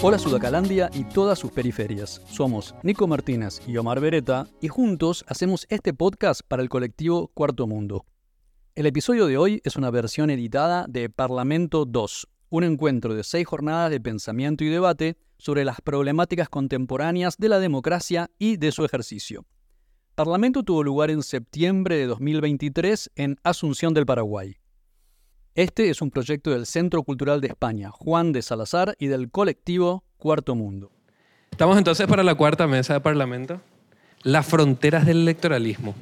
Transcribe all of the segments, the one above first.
Hola Sudacalandia y todas sus periferias. Somos Nico Martínez y Omar Beretta y juntos hacemos este podcast para el colectivo Cuarto Mundo. El episodio de hoy es una versión editada de Parlamento 2, un encuentro de seis jornadas de pensamiento y debate sobre las problemáticas contemporáneas de la democracia y de su ejercicio. Parlamento tuvo lugar en septiembre de 2023 en Asunción del Paraguay. Este es un proyecto del Centro Cultural de España, Juan de Salazar, y del colectivo Cuarto Mundo. Estamos entonces para la cuarta mesa de Parlamento, las fronteras del electoralismo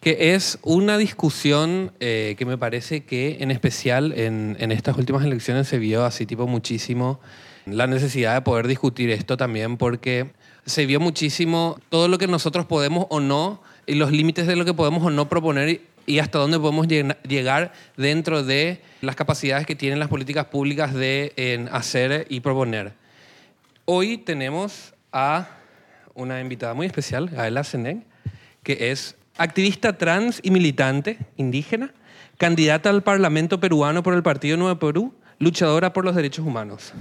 que es una discusión eh, que me parece que en especial en, estas últimas elecciones se vio así tipo muchísimo la necesidad de poder discutir esto también porque se vio muchísimo todo lo que nosotros podemos o no y los límites de lo que podemos o no proponer y hasta dónde podemos llegar dentro de las capacidades que tienen las políticas públicas de hacer y proponer. Hoy tenemos a una invitada muy especial, Gaela Seneg, que es activista trans y militante indígena, candidata al Parlamento peruano por el Partido Nuevo Perú, luchadora por los derechos humanos.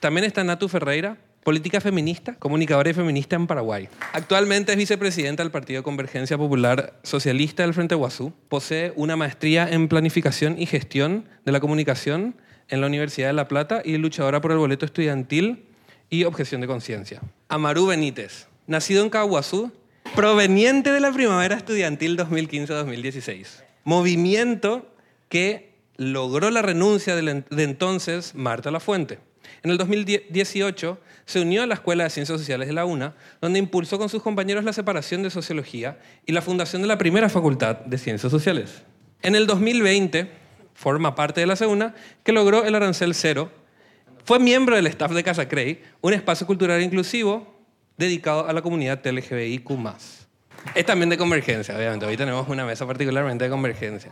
También está Natu Ferreira, política feminista, comunicadora y feminista en Paraguay. Actualmente es vicepresidenta del Partido Convergencia Popular Socialista del Frente Guazú. Posee una maestría en planificación y gestión de la comunicación en la Universidad de La Plata y luchadora por el boleto estudiantil y objeción de conciencia. Amaru Benítez, nacido en Caguazú, proveniente de la primavera estudiantil 2015-2016. Movimiento que logró la renuncia de, entonces Marta Lafuente. En el 2018 se unió a la Escuela de Ciencias Sociales de la UNA, donde impulsó con sus compañeros la separación de Sociología y la fundación de la primera Facultad de Ciencias Sociales. En el 2020 forma parte de la SEUNA, que logró el arancel cero. Fue miembro del staff de Casa Crey, un espacio cultural inclusivo dedicado a la comunidad LGBTIQ+. Es también de convergencia, obviamente. Hoy tenemos una mesa particularmente de convergencia.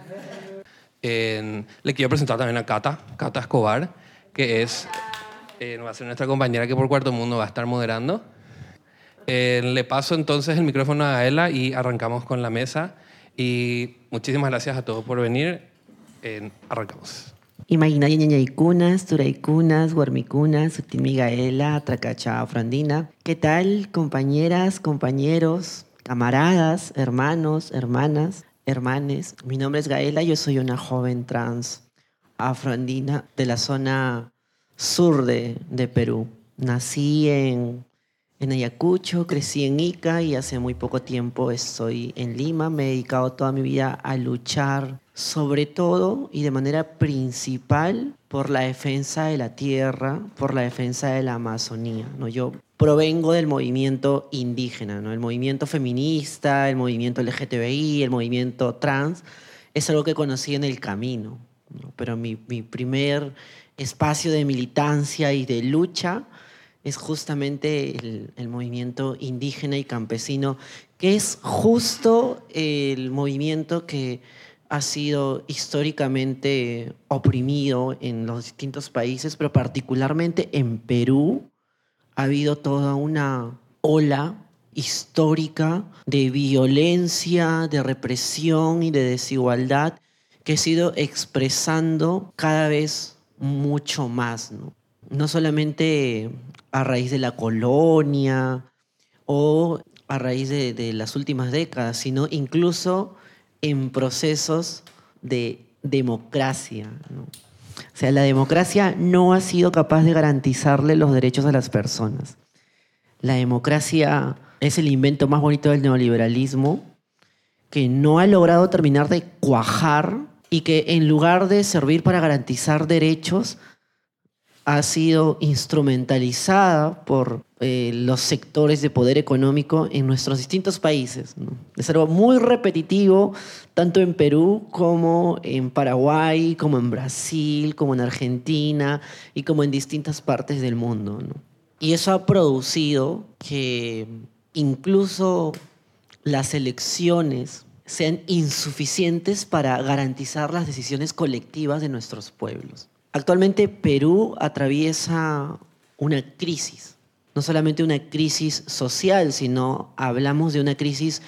le quiero presentar también a Cata, Cata Escobar, que es, eh, va a ser nuestra compañera que por Cuarto Mundo va a estar moderando. le paso entonces el micrófono a Ela y arrancamos con la mesa. Y muchísimas gracias a todos por venir. arrancamos. Imagina ñañaycunas, turaycunas, guarmicunas, sutilmigaela, tracacha, frandina. ¿Qué tal, compañeras, compañeros, camaradas, hermanos, hermanas, hermanes? Mi nombre es Gaela, yo soy una joven trans afroandina de la zona sur de, de Perú. Nací en, en Ayacucho, crecí en Ica y hace muy poco tiempo estoy en Lima. Me he dedicado toda mi vida a luchar sobre todo y de manera principal por la defensa de la tierra, por la defensa de la Amazonía. ¿no? Yo provengo del movimiento indígena, ¿no? el movimiento feminista, el movimiento LGTBI, el movimiento trans, es algo que conocí en el camino. Pero mi, mi primer espacio de militancia y de lucha es justamente el, movimiento indígena y campesino, que es justo el movimiento que ha sido históricamente oprimido en los distintos países, pero particularmente en Perú. Ha habido toda una ola histórica de violencia, de represión y de desigualdad que ha sido expresando cada vez mucho más, ¿no? no solamente a raíz de la colonia o a raíz de, las últimas décadas, sino incluso en procesos de democracia. O sea, la democracia no ha sido capaz de garantizarle los derechos a las personas. La democracia es el invento más bonito del neoliberalismo que no ha logrado terminar de cuajar y que en lugar de servir para garantizar derechos, ha sido instrumentalizada por eh, los sectores de poder económico en nuestros distintos países. Es algo muy repetitivo, tanto en Perú como en Paraguay, como en Brasil, como en Argentina y como en distintas partes del mundo. Y eso ha producido que incluso las elecciones sean insuficientes para garantizar las decisiones colectivas de nuestros pueblos. Actualmente Perú atraviesa una crisis, no solamente una crisis social, sino hablamos de una crisis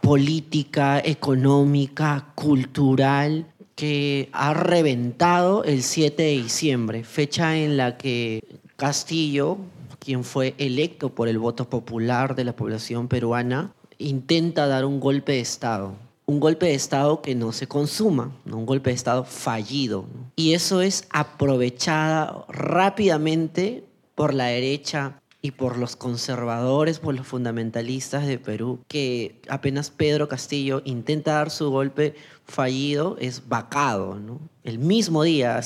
política, económica, cultural, que ha reventado el 7 de diciembre, fecha en la que Castillo, quien fue electo por el voto popular de la población peruana, intenta dar un golpe de Estado. Un golpe de Estado que no se consuma, un golpe de Estado fallido. Y eso es aprovechada rápidamente por la derecha y por los conservadores, por los fundamentalistas de Perú, que apenas Pedro Castillo intenta dar su golpe fallido, es vacado, ¿no? El mismo día,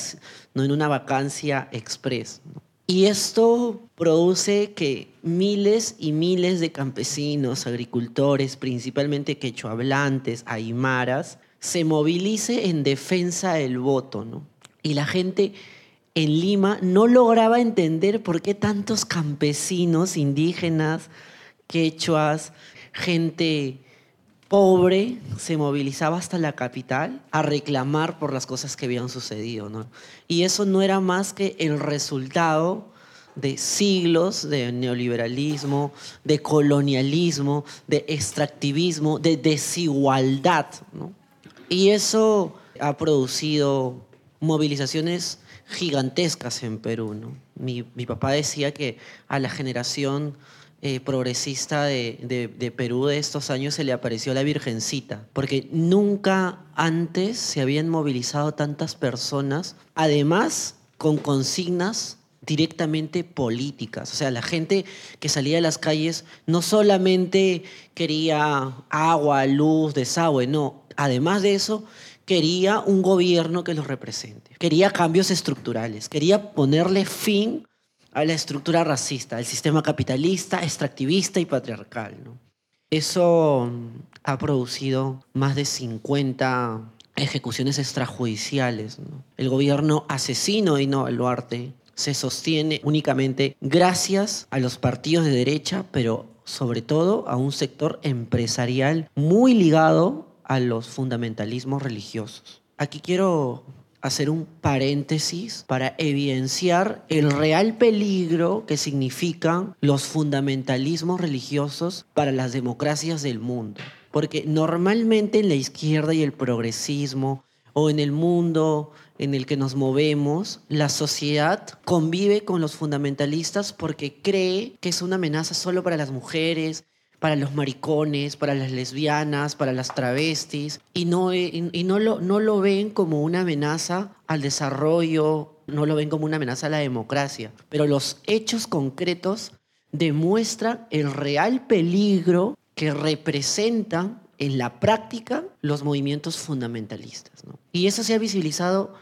no en una vacancia express. Y esto produce que miles y miles de campesinos, agricultores, principalmente quechohablantes, aymaras, se movilice en defensa del voto, ¿no? Y la gente en Lima no lograba entender por qué tantos campesinos, indígenas, quechuas, gente pobre se movilizaba hasta la capital a reclamar por las cosas que habían sucedido. ¿no? Y eso no era más que el resultado de siglos de neoliberalismo, de colonialismo, de extractivismo, de desigualdad. ¿no? Y eso ha producido movilizaciones gigantescas en Perú. ¿no? Mi, papá decía que a la generación eh, progresista de, de, Perú de estos años se le apareció la Virgencita, porque nunca antes se habían movilizado tantas personas, además con consignas directamente políticas. O sea, la gente que salía de las calles no solamente quería agua, luz, desagüe, no. Además de eso, quería un gobierno que los represente, quería cambios estructurales, quería ponerle fin a la estructura racista, al sistema capitalista, extractivista y patriarcal. Eso ha producido más de 50 ejecuciones extrajudiciales. El gobierno asesino de Ino Duarte se sostiene únicamente gracias a los partidos de derecha, pero sobre todo a un sector empresarial muy ligado a los fundamentalismos religiosos. Aquí quiero hacer un paréntesis para evidenciar el real peligro que significan los fundamentalismos religiosos para las democracias del mundo. Porque normalmente en la izquierda y el progresismo o en el mundo en el que nos movemos, la sociedad convive con los fundamentalistas porque cree que es una amenaza solo para las mujeres, para los maricones, para las lesbianas, para las travestis, y no, y, no, lo, no lo ven como una amenaza al desarrollo, no lo ven como una amenaza a la democracia. Pero los hechos concretos demuestran el real peligro que representan en la práctica los movimientos fundamentalistas. Y eso se ha visibilizado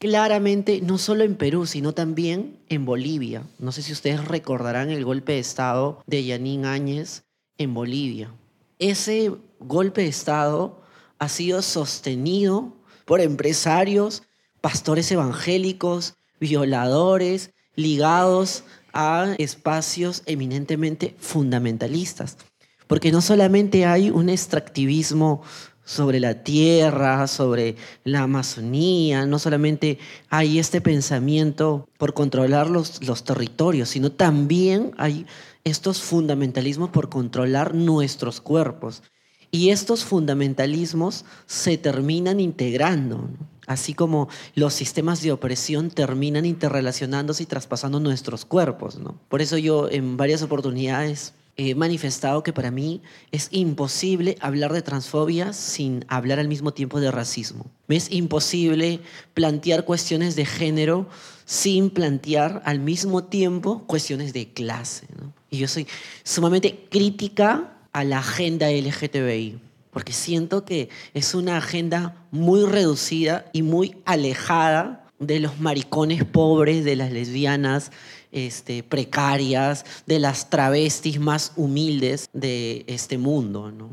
claramente no solo en Perú, sino también en Bolivia. No sé si ustedes recordarán el golpe de Estado de Yanín Áñez en Bolivia. Ese golpe de Estado ha sido sostenido por empresarios, pastores evangélicos, violadores, ligados a espacios eminentemente fundamentalistas. Porque no solamente hay un extractivismo sobre la tierra, sobre la Amazonía, no solamente hay este pensamiento por controlar los, los territorios, sino también hay estos fundamentalismos por controlar nuestros cuerpos. Y estos fundamentalismos se terminan integrando, así como los sistemas de opresión terminan interrelacionándose y traspasando nuestros cuerpos. ¿no? Por eso yo en varias oportunidades he manifestado que para mí es imposible hablar de transfobia sin hablar al mismo tiempo de racismo. Me es imposible plantear cuestiones de género sin plantear al mismo tiempo cuestiones de clase. ¿no? Y yo soy sumamente crítica a la agenda LGTBI, porque siento que es una agenda muy reducida y muy alejada de los maricones pobres, de las lesbianas este, precarias, de las travestis más humildes de este mundo. ¿no?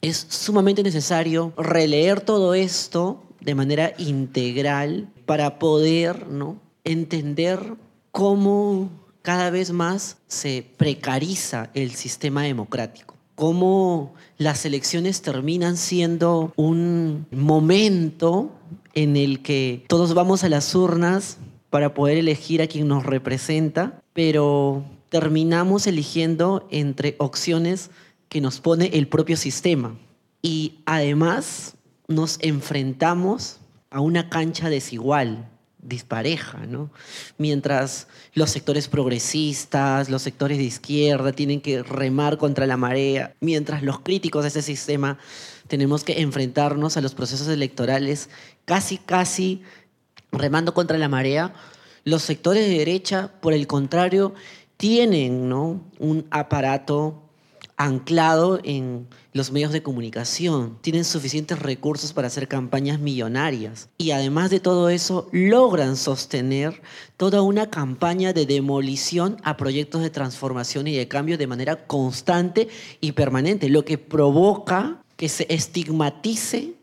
Es sumamente necesario releer todo esto de manera integral para poder ¿no? entender cómo cada vez más se precariza el sistema democrático. Cómo las elecciones terminan siendo un momento en el que todos vamos a las urnas para poder elegir a quien nos representa, pero terminamos eligiendo entre opciones que nos pone el propio sistema. Y además nos enfrentamos a una cancha desigual, dispareja, ¿no? Mientras los sectores progresistas, los sectores de izquierda tienen que remar contra la marea, mientras los críticos de ese sistema tenemos que enfrentarnos a los procesos electorales casi, casi remando contra la marea, los sectores de derecha, por el contrario, tienen ¿no? un aparato anclado en los medios de comunicación, tienen suficientes recursos para hacer campañas millonarias y además de todo eso logran sostener toda una campaña de demolición a proyectos de transformación y de cambio de manera constante y permanente, lo que provoca que se estigmatice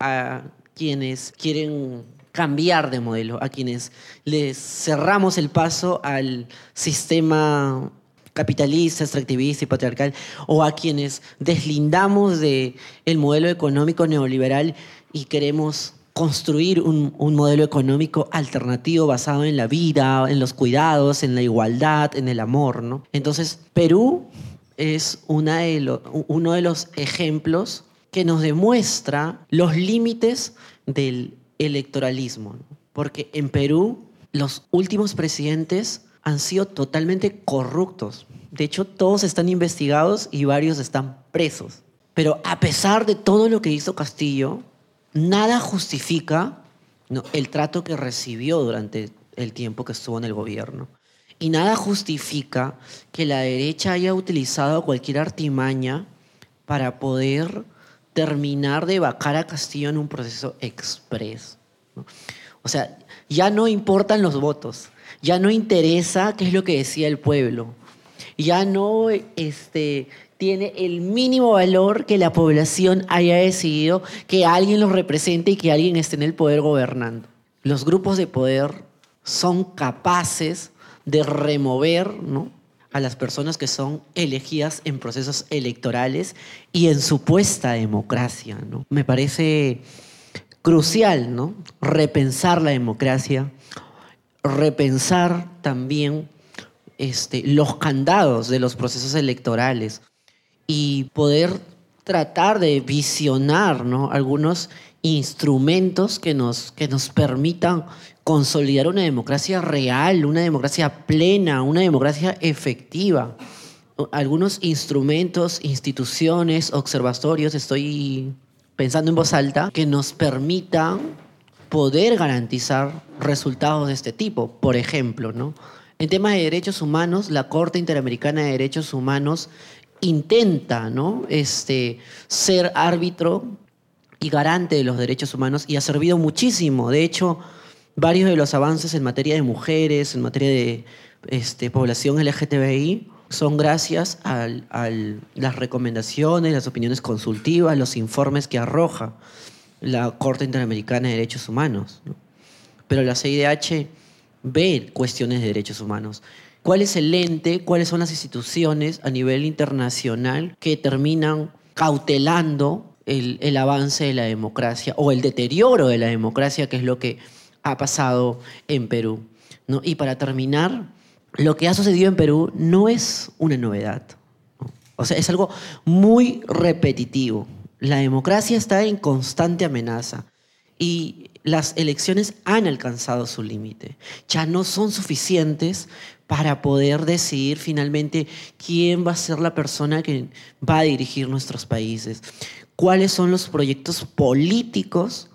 a quienes quieren cambiar de modelo, a quienes les cerramos el paso al sistema capitalista, extractivista y patriarcal, o a quienes deslindamos del el modelo económico neoliberal y queremos construir un, modelo económico alternativo basado en la vida, en los cuidados, en la igualdad, en el amor. ¿no? Entonces, Perú es uno de los ejemplos que nos demuestra los límites del electoralismo, porque en Perú los últimos presidentes han sido totalmente corruptos. De hecho, todos están investigados y varios están presos. Pero a pesar de todo lo que hizo Castillo, nada justifica el trato que recibió durante el tiempo que estuvo en el gobierno. Y nada justifica que la derecha haya utilizado cualquier artimaña para poder terminar de vacar a Castillo en un proceso express. O sea, ya no importan los votos, ya no interesa qué es lo que decía el pueblo, ya no este, tiene el mínimo valor que la población haya decidido que alguien los represente y que alguien esté en el poder gobernando. Los grupos de poder son capaces de remover ¿no? a las personas que son elegidas en procesos electorales y en supuesta democracia. ¿no? Me parece crucial ¿no? repensar la democracia, repensar también este, los candados de los procesos electorales y poder tratar de visionar ¿no? algunos instrumentos que nos, que nos permitan consolidar una democracia real, una democracia plena, una democracia efectiva. Algunos instrumentos, instituciones, observatorios, estoy pensando en voz alta, que nos permitan poder garantizar resultados de este tipo. Por ejemplo, ¿no? en temas de derechos humanos, la Corte Interamericana de Derechos Humanos intenta ¿no? este, ser árbitro y garante de los derechos humanos y ha servido muchísimo. De hecho, varios de los avances en materia de mujeres, en materia de este, población LGTBI, son gracias a, las recomendaciones, las opiniones consultivas, los informes que arroja la Corte Interamericana de Derechos Humanos. Pero la CIDH ve cuestiones de derechos humanos. ¿Cuál es el ente, cuáles son las instituciones a nivel internacional que terminan cautelando el, el avance de la democracia o el deterioro de la democracia, que es lo que ha pasado en Perú. Y para terminar, lo que ha sucedido en Perú no es una novedad. O sea, es algo muy repetitivo. La democracia está en constante amenaza y las elecciones han alcanzado su límite. Ya no son suficientes para poder decidir finalmente quién va a ser la persona que va a dirigir nuestros países, cuáles son los proyectos políticos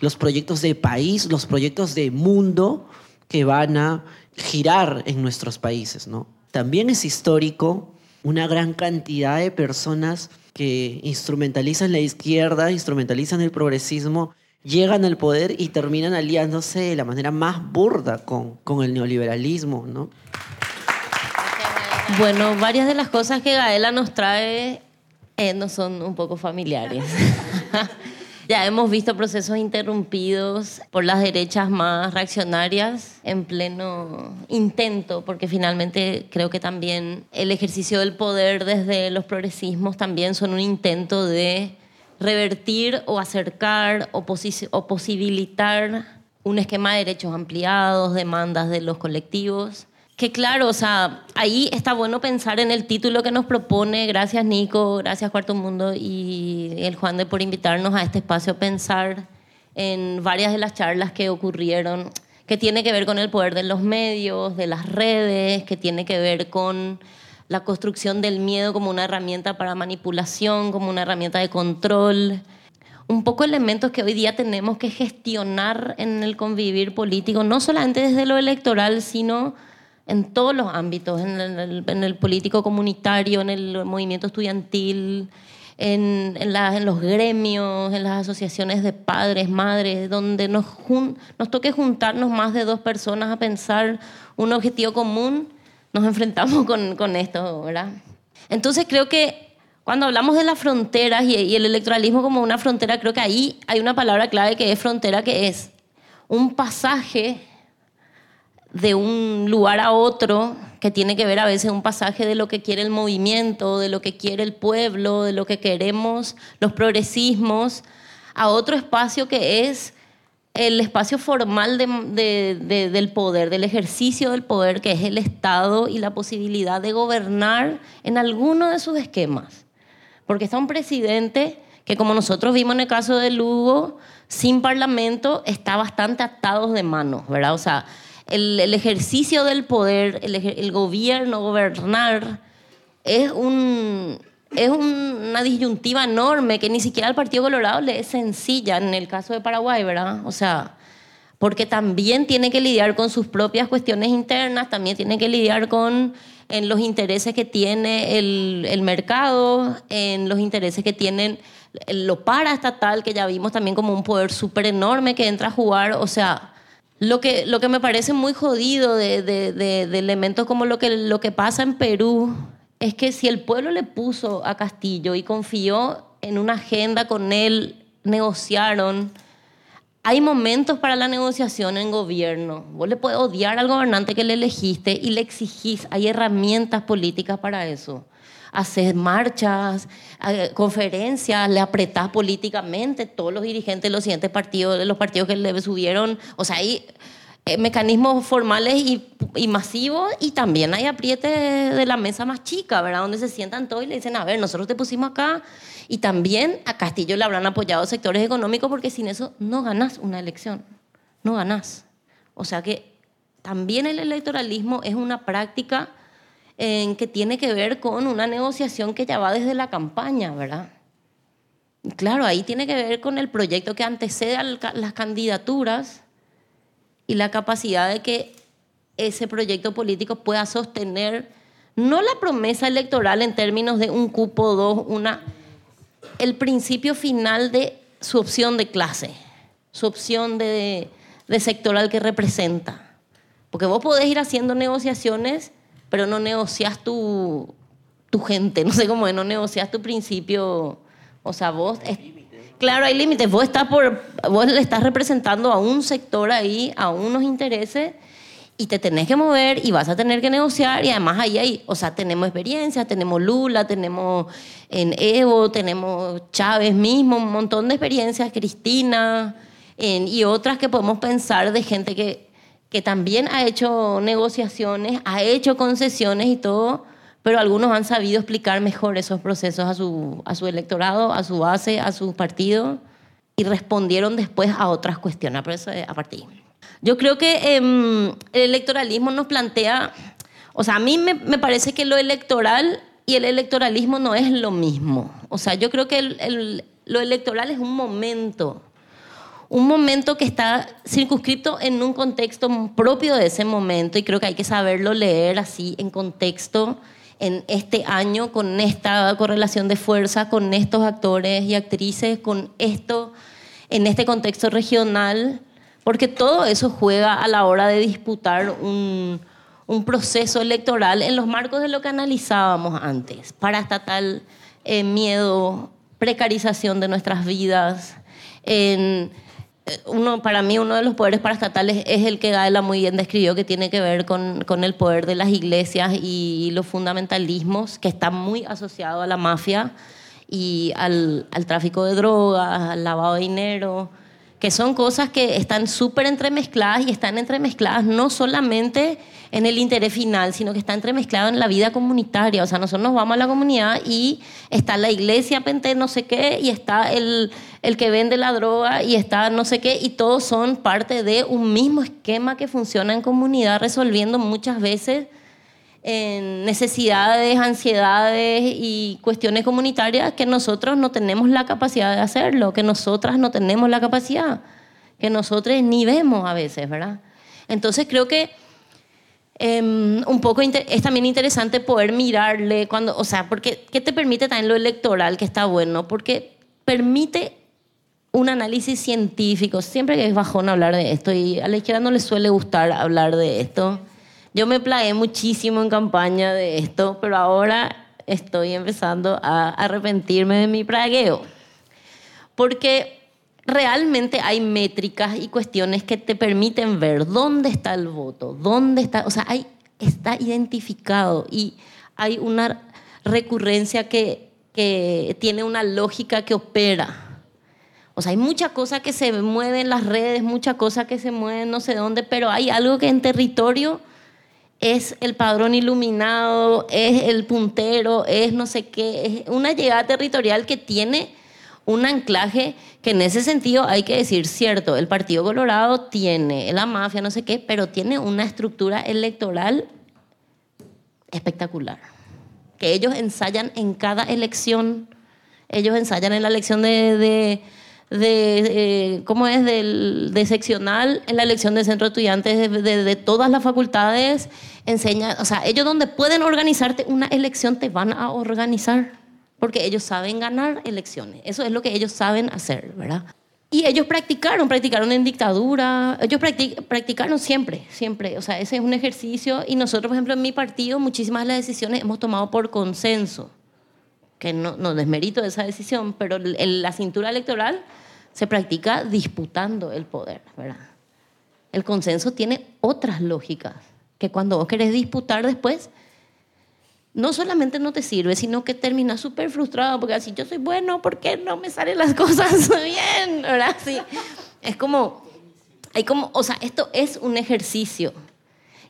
los proyectos de país, los proyectos de mundo que van a girar en nuestros países. ¿no? También es histórico una gran cantidad de personas que instrumentalizan la izquierda, instrumentalizan el progresismo, llegan al poder y terminan aliándose de la manera más burda con, con el neoliberalismo. ¿no? Bueno, varias de las cosas que Gaela nos trae eh, no son un poco familiares. Ya hemos visto procesos interrumpidos por las derechas más reaccionarias en pleno intento, porque finalmente creo que también el ejercicio del poder desde los progresismos también son un intento de revertir o acercar o, posibilitar un esquema de derechos ampliados, demandas de los colectivos que claro, o sea, ahí está bueno pensar en el título que nos propone. Gracias Nico, gracias Cuarto Mundo y el Juan de por invitarnos a este espacio a pensar en varias de las charlas que ocurrieron, que tiene que ver con el poder de los medios, de las redes, que tiene que ver con la construcción del miedo como una herramienta para manipulación, como una herramienta de control. Un poco elementos que hoy día tenemos que gestionar en el convivir político, no solamente desde lo electoral, sino en todos los ámbitos, en el, político comunitario, en el movimiento estudiantil, en, en, los gremios, en las asociaciones de padres, madres, donde nos, nos toque juntarnos más de dos personas a pensar un objetivo común, nos enfrentamos con, con esto, ¿verdad? Entonces creo que cuando hablamos de las fronteras y, y el electoralismo como una frontera, creo que ahí hay una palabra clave que es frontera, que es un pasaje de un lugar a otro, que tiene que ver a veces un pasaje de lo que quiere el movimiento, de lo que quiere el pueblo, de lo que queremos los progresismos, a otro espacio que es el espacio formal del poder, del ejercicio del poder, que es el Estado y la posibilidad de gobernar en alguno de sus esquemas. Porque está un presidente que, como nosotros vimos en el caso de Lugo, sin parlamento está bastante atado de manos, ¿verdad? O sea, el, ejercicio del poder, el, gobierno, gobernar, es, un, es una disyuntiva enorme que ni siquiera al Partido Colorado le es sencilla en el caso de Paraguay, ¿verdad? O sea, porque también tiene que lidiar con sus propias cuestiones internas, también tiene que lidiar con en los intereses que tiene el, el mercado, en los intereses que tienen lo paraestatal, que ya vimos también como un poder súper enorme que entra a jugar, o sea, lo que, lo que me parece muy jodido de, de, elementos como lo que, lo que pasa en Perú es que si el pueblo le puso a Castillo y confió en una agenda con él, negociaron, hay momentos para la negociación en gobierno. Vos le puedes odiar al gobernante que le elegiste y le exigís, hay herramientas políticas para eso haces marchas, eh, conferencias, le apretás políticamente todos los dirigentes de los siguientes partidos, los partidos que le subieron, o sea, hay eh, mecanismos formales y, masivos y también hay apriete de la mesa más chica, ¿verdad? Donde se sientan todos y le dicen, a ver, nosotros te pusimos acá y también a Castillo le habrán apoyado sectores económicos porque sin eso no ganas una elección, no ganas. O sea que también el electoralismo es una práctica en que tiene que ver con una negociación que ya va desde la campaña, ¿verdad? Claro, ahí tiene que ver con el proyecto que antecede a las candidaturas y la capacidad de que ese proyecto político pueda sostener no la promesa electoral en términos de un cupo, dos, una, el principio final de su opción de clase, su opción de, de sectoral que representa. Porque vos podés ir haciendo negociaciones pero no negocias tu, tu gente, no sé cómo es, no negocias tu principio, o sea, vos... claro, hay límites, vos, estás por, vos le estás representando a un sector ahí, a unos intereses, y te tenés que mover y vas a tener que negociar y además ahí hay, o sea, tenemos experiencia, tenemos Lula, tenemos en Evo, tenemos Chávez mismo, un montón de experiencias, Cristina y otras que podemos pensar de gente que que también ha hecho negociaciones, ha hecho concesiones y todo, pero algunos han sabido explicar mejor esos procesos a su, a su electorado, a su base, a su partido, y respondieron después a otras cuestiones, a partir. Yo creo que em, el electoralismo nos plantea, o sea, a mí me, me, parece que lo electoral y el electoralismo no es lo mismo. O sea, yo creo que el, el, lo electoral es un momento un momento que está circunscrito en un contexto propio de ese momento y creo que hay que saberlo leer así en contexto en este año con esta correlación de fuerza, con estos actores y actrices, con esto en este contexto regional, porque todo eso juega a la hora de disputar un, un proceso electoral en los marcos de lo que analizábamos antes, para tal eh, miedo, precarización de nuestras vidas, en uno, para mí uno de los poderes paraestatales es el que Gaela muy bien describió, que tiene que ver con, con el poder de las iglesias y los fundamentalismos, que está muy asociado a la mafia y al, al tráfico de drogas, al lavado de dinero, que son cosas que están súper entremezcladas y están entremezcladas no solamente en el interés final, sino que está entremezclado en la vida comunitaria. O sea, nosotros nos vamos a la comunidad y está la iglesia pente no sé qué, y está el, el que vende la droga, y está no sé qué, y todos son parte de un mismo esquema que funciona en comunidad, resolviendo muchas veces en necesidades, ansiedades y cuestiones comunitarias que nosotros no tenemos la capacidad de hacerlo, que nosotras no tenemos la capacidad, que nosotros ni vemos a veces, ¿verdad? Entonces creo que em, un poco es también interesante poder mirarle cuando, o sea, porque ¿qué te permite también lo electoral que está bueno? Porque permite un análisis científico. Siempre que es bajón hablar de esto y a la izquierda no le suele gustar hablar de esto yo me plagué muchísimo en campaña de esto, pero ahora estoy empezando a arrepentirme de mi pragueo. Porque realmente hay métricas y cuestiones que te permiten ver dónde está el voto, dónde está, o sea, hay, está identificado y hay una recurrencia que, que tiene una lógica que opera. O sea, hay mucha cosa que se mueve en las redes, mucha cosa que se mueve no sé dónde, pero hay algo que en territorio es el padrón iluminado, es el puntero, es no sé qué, es una llegada territorial que tiene un anclaje que en ese sentido hay que decir cierto, el Partido Colorado tiene la mafia, no sé qué, pero tiene una estructura electoral espectacular, que ellos ensayan en cada elección, ellos ensayan en la elección de de, eh, ¿cómo es? de seccional en la elección de centro de estudiantes de, de, todas las facultades. Enseña, o sea, ellos donde pueden organizarte una elección te van a organizar, porque ellos saben ganar elecciones. Eso es lo que ellos saben hacer, ¿verdad? Y ellos practicaron, practicaron en dictadura, ellos practicaron siempre, siempre. O sea, ese es un ejercicio y nosotros, por ejemplo, en mi partido, muchísimas de las decisiones hemos tomado por consenso que no, no desmerito esa decisión, pero la cintura electoral se practica disputando el poder, ¿verdad? El consenso tiene otras lógicas, que cuando vos querés disputar después, no solamente no te sirve, sino que terminas súper frustrado, porque así yo soy bueno, ¿por qué no me salen las cosas bien? ¿verdad? Sí. Es como, hay como, o sea, esto es un ejercicio,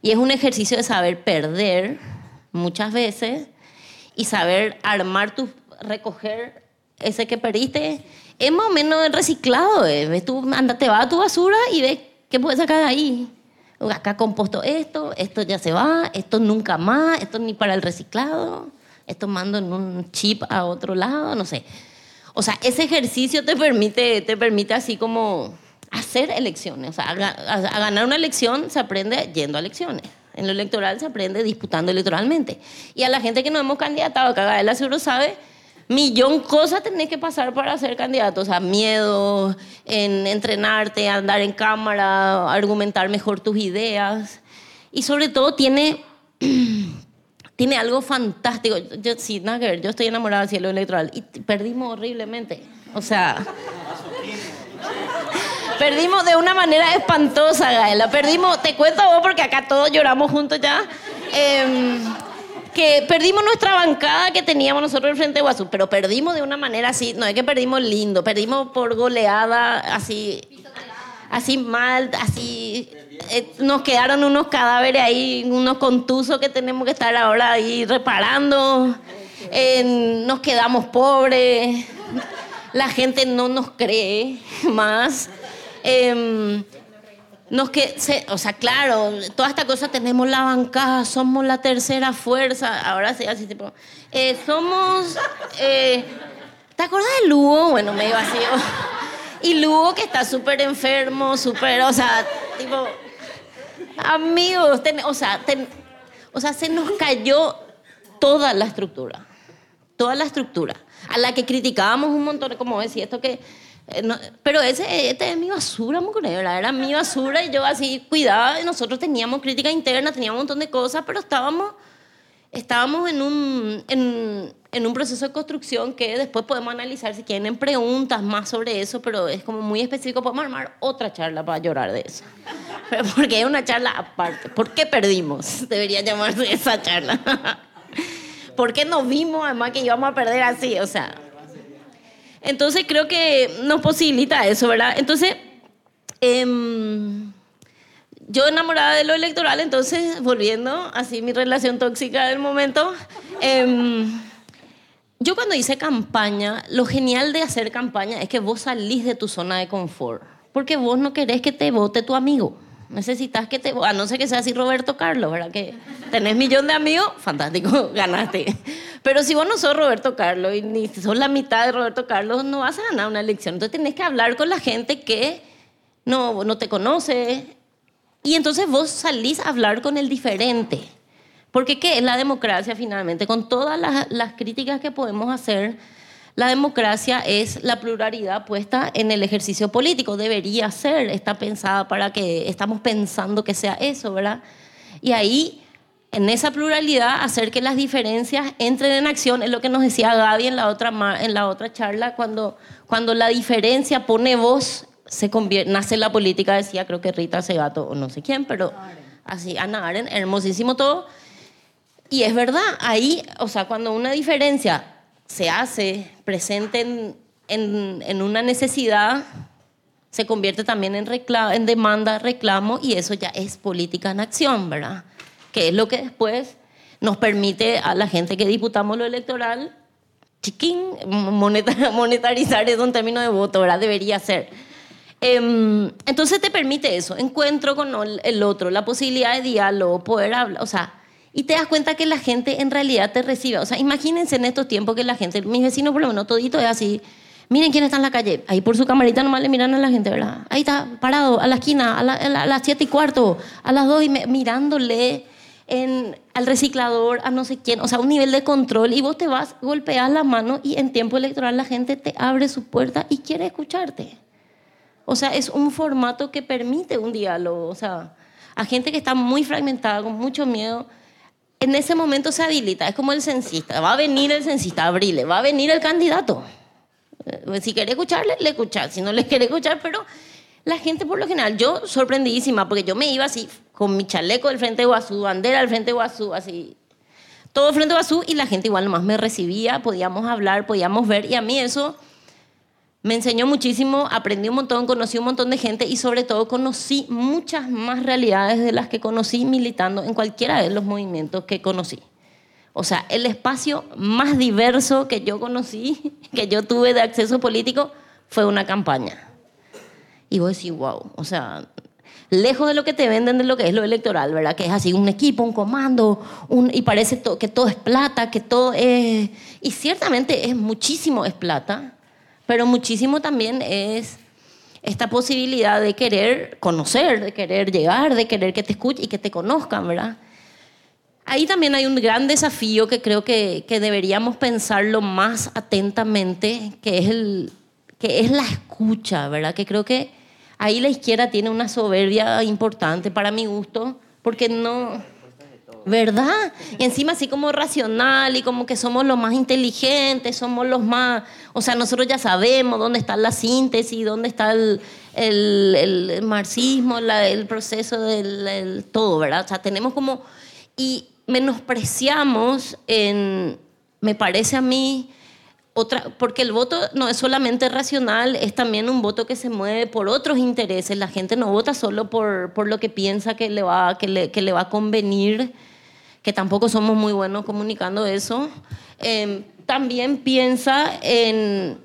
y es un ejercicio de saber perder muchas veces y saber armar tu, recoger ese que perdiste, es más o menos reciclado. Eh. ¿Ves? Tú anda, te vas a tu basura y ves qué puedes sacar de ahí. Acá composto esto, esto ya se va, esto nunca más, esto ni para el reciclado, esto mando en un chip a otro lado, no sé. O sea, ese ejercicio te permite, te permite así como hacer elecciones. O sea, a, a ganar una elección se aprende yendo a elecciones. En lo electoral se aprende disputando electoralmente. Y a la gente que no hemos candidatado, que Gaela seguro sabe, millón cosas tenés que pasar para ser candidato. O sea, miedo, en entrenarte, andar en cámara, argumentar mejor tus ideas. Y sobre todo tiene, tiene algo fantástico. Yo, sí, nada que ver, yo estoy enamorada del cielo electoral y perdimos horriblemente. O sea... Perdimos de una manera espantosa, Gaela. Perdimos, te cuento vos porque acá todos lloramos juntos ya. Eh, que perdimos nuestra bancada que teníamos nosotros en frente de Guazú, pero perdimos de una manera así, no es que perdimos lindo, perdimos por goleada, así, así mal, así. Eh, nos quedaron unos cadáveres ahí, unos contusos que tenemos que estar ahora ahí reparando. nos quedamos pobres. La gente no nos cree más. Em, nos que, o sea, claro, toda esta cosa tenemos la bancada, somos la tercera fuerza, ahora sí, así tipo, eh, somos, eh, ¿te acuerdas de Lugo? Bueno, medio vacío. Y Lugo que está súper enfermo, súper, o sea, tipo, amigos, o, sea, o sea, se nos cayó toda la estructura, toda la estructura, a la que criticábamos un montón, como decía, esto que eh, pero ese, este es mi basura, ¿verdad? Era mi basura y yo así cuidaba. Nosotros teníamos crítica interna, teníamos un montón de cosas, pero estábamos, estábamos en, un, en, en un proceso de construcción que después podemos analizar si tienen preguntas más sobre eso, pero es como muy específico. Podemos armar otra charla para llorar de eso. Porque es una charla aparte. ¿Por qué perdimos? Debería llamarse esa charla. ¿Por qué nos vimos además que íbamos a perder así? O sea, entonces creo que nos posibilita eso, ¿verdad? Entonces, Em, yo enamorada de lo electoral, entonces, volviendo así mi relación tóxica del momento, em, yo cuando hice campaña, lo genial de hacer campaña es que vos salís de tu zona de confort, porque vos no querés que te vote tu amigo. Necesitas que te... A no ser que sea así Roberto Carlos, ¿verdad? Que tenés millón de amigos, fantástico, ganaste. Pero si vos no sos Roberto Carlos y ni sos la mitad de Roberto Carlos, no vas a ganar una elección. Entonces tenés que hablar con la gente que no, no te conoce. Y entonces vos salís a hablar con el diferente. Porque ¿qué es la democracia finalmente? Con todas las, las críticas que podemos hacer la democracia es la pluralidad puesta en el ejercicio político. Debería ser, está pensada para que estamos pensando que sea eso, ¿verdad? Y ahí, en esa pluralidad, hacer que las diferencias entren en acción, es lo que nos decía Gaby en la otra, en la otra charla, cuando, cuando la diferencia pone voz, se convierte, nace la política, decía creo que Rita Segato o no sé quién, pero así, Ana Aren, hermosísimo todo. Y es verdad, ahí, o sea, cuando una diferencia se hace presente en, en, en una necesidad, se convierte también en, en demanda, reclamo, y eso ya es política en acción, ¿verdad? Que es lo que después nos permite a la gente que diputamos lo electoral, chiquín, monetarizar es un término de voto, ¿verdad? Debería ser. Eh, entonces te permite eso, encuentro con el otro, la posibilidad de diálogo, poder hablar, o sea, y te das cuenta que la gente en realidad te recibe. O sea, imagínense en estos tiempos que la gente, mis vecinos por lo menos, todito es así. Miren quién está en la calle. Ahí por su camarita nomás le miran a la gente, ¿verdad? Ahí está, parado, a la esquina, a, las siete y cuarto, a las dos y mirándole en, al reciclador, a no sé quién. O sea, un nivel de control. Y vos te vas, golpeas la mano y en tiempo electoral la gente te abre su puerta y quiere escucharte. O sea, es un formato que permite un diálogo. O sea, a gente que está muy fragmentada, con mucho miedo en ese momento se habilita. Es como el censista. Va a venir el censista, abrile. Va a venir el candidato. Eh, si quiere escucharle, le escucha. Si no le quiere escuchar, pero la gente por lo general, yo sorprendidísima, porque yo me iba así, con mi chaleco del Frente Guazú, bandera del Frente Guazú, así, todo Frente Guazú, y la gente igual nomás me recibía, podíamos hablar, podíamos ver, y a mí eso me enseñó muchísimo, aprendí un montón, conocí un montón de gente y sobre todo conocí muchas más realidades de las que conocí militando en cualquiera de los movimientos que conocí. O sea, el espacio más diverso que yo conocí, que yo tuve de acceso político, fue una campaña. Y vos decís, wow, o sea, lejos de lo que te venden de lo que es lo electoral, ¿verdad? Que es así, un equipo, un comando, y parece que todo es plata, que todo es... Y ciertamente es muchísimo, es plata, pero muchísimo también es esta posibilidad de querer conocer, de querer llegar, de querer que te escuchen y que te conozcan, ¿verdad? Ahí también hay un gran desafío que creo que, que deberíamos pensarlo más atentamente, que es, el, que es la escucha, ¿verdad? Que creo que ahí la izquierda tiene una soberbia importante para mi gusto, porque no ¿Verdad? Y encima así como racional y como que somos los más inteligentes, somos los más... O sea, nosotros ya sabemos dónde está la síntesis, dónde está el, marxismo, el proceso del todo, ¿verdad? O sea, tenemos como... Y menospreciamos en, me parece a mí, otra, porque el voto no es solamente racional, es también un voto que se mueve por otros intereses. La gente no vota solo por, por lo que piensa que le va, que le, que le va a convenir que tampoco somos muy buenos comunicando eso, em, también piensa en,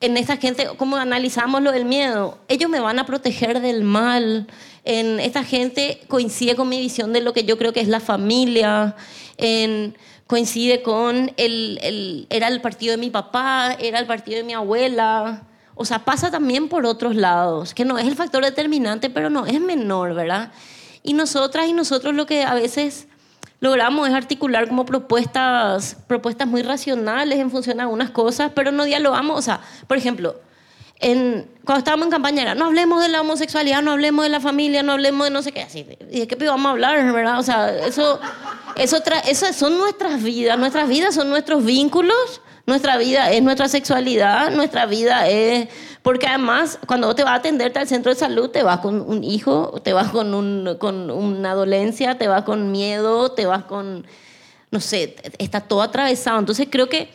en esta gente, cómo analizamos lo del miedo. Ellos me van a proteger del mal. En, esta gente coincide con mi visión de lo que yo creo que es la familia. En, coincide con el, el, era el partido de mi papá, era el partido de mi abuela. O sea, pasa también por otros lados, que no es el factor determinante, pero no es menor, ¿verdad? Y nosotras y nosotros lo que a veces logramos es articular como propuestas, propuestas muy racionales en función de algunas cosas, pero no dialogamos. O sea, por ejemplo, en, cuando estábamos en campaña era, no hablemos de la homosexualidad, no hablemos de la familia, no hablemos de no sé qué, así. ¿Y de qué vamos a hablar, verdad? O sea, eso, eso, eso son nuestras vidas, nuestras vidas son nuestros vínculos, nuestra vida es nuestra sexualidad, nuestra vida es porque además, cuando te vas a atenderte al centro de salud, te vas con un hijo, te vas con, un, con una dolencia, te vas con miedo, te vas con, no sé, está todo atravesado. Entonces creo que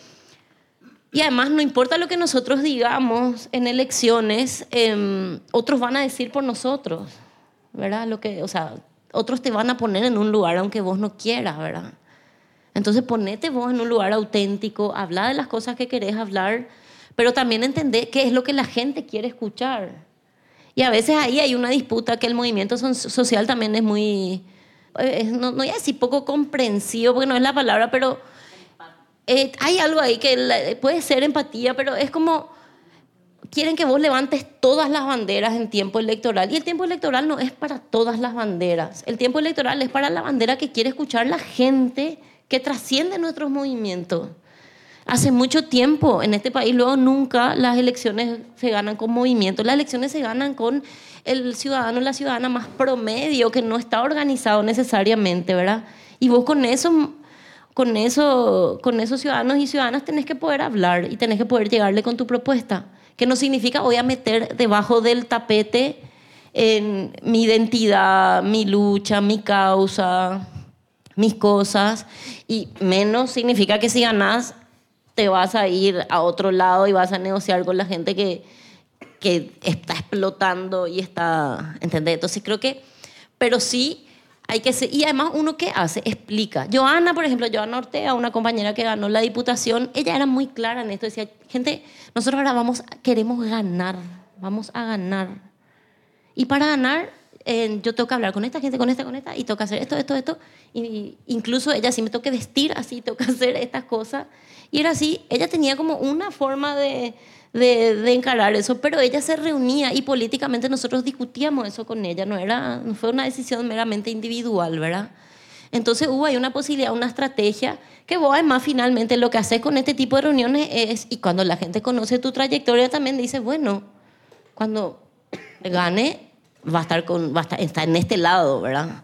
Y además, no importa lo que nosotros digamos en elecciones, em, otros van a decir por nosotros, ¿verdad? Lo que, o sea, otros te van a poner en un lugar aunque vos no quieras, ¿verdad? Entonces, ponete vos en un lugar auténtico, habla de las cosas que querés hablar, pero también entender qué es lo que la gente quiere escuchar. Y a veces ahí hay una disputa que el movimiento social también es muy, eh, no, no voy a decir poco comprensivo, porque no es la palabra, pero eh, hay algo ahí que puede ser empatía, pero es como quieren que vos levantes todas las banderas en tiempo electoral. Y el tiempo electoral no es para todas las banderas. El tiempo electoral es para la bandera que quiere escuchar la gente que trasciende nuestros movimientos. Hace mucho tiempo en este país, luego nunca las elecciones se ganan con movimiento. Las elecciones se ganan con el ciudadano la ciudadana más promedio, que no está organizado necesariamente, ¿verdad? Y vos con eso con, eso, con esos ciudadanos y ciudadanas tenés que poder hablar y tenés que poder llegarle con tu propuesta, que no significa voy a meter debajo del tapete en mi identidad, mi lucha, mi causa, mis cosas, y menos significa que si ganás te vas a ir a otro lado y vas a negociar con la gente que, que está explotando y está, ¿entendés? Entonces creo que, pero sí hay que ser, y además uno que hace, explica. Joana, por ejemplo, Joana Ortega, una compañera que ganó la diputación, ella era muy clara en esto, decía, gente, nosotros ahora vamos, queremos ganar, vamos a ganar. Y para ganar, yo tengo que hablar con esta gente, con esta, con esta, y que hacer esto, esto, esto. Y, incluso ella sí me que vestir así, que hacer estas cosas. Y era así, ella tenía como una forma de, de, encarar eso, pero ella se reunía y políticamente nosotros discutíamos eso con ella, no, era, no fue una decisión meramente individual, ¿verdad? Entonces hubo ahí una posibilidad, una estrategia que vos además finalmente lo que haces con este tipo de reuniones es, y cuando la gente conoce tu trayectoria también dice, bueno, cuando gane va a estar, con, va a estar está en este lado, ¿verdad?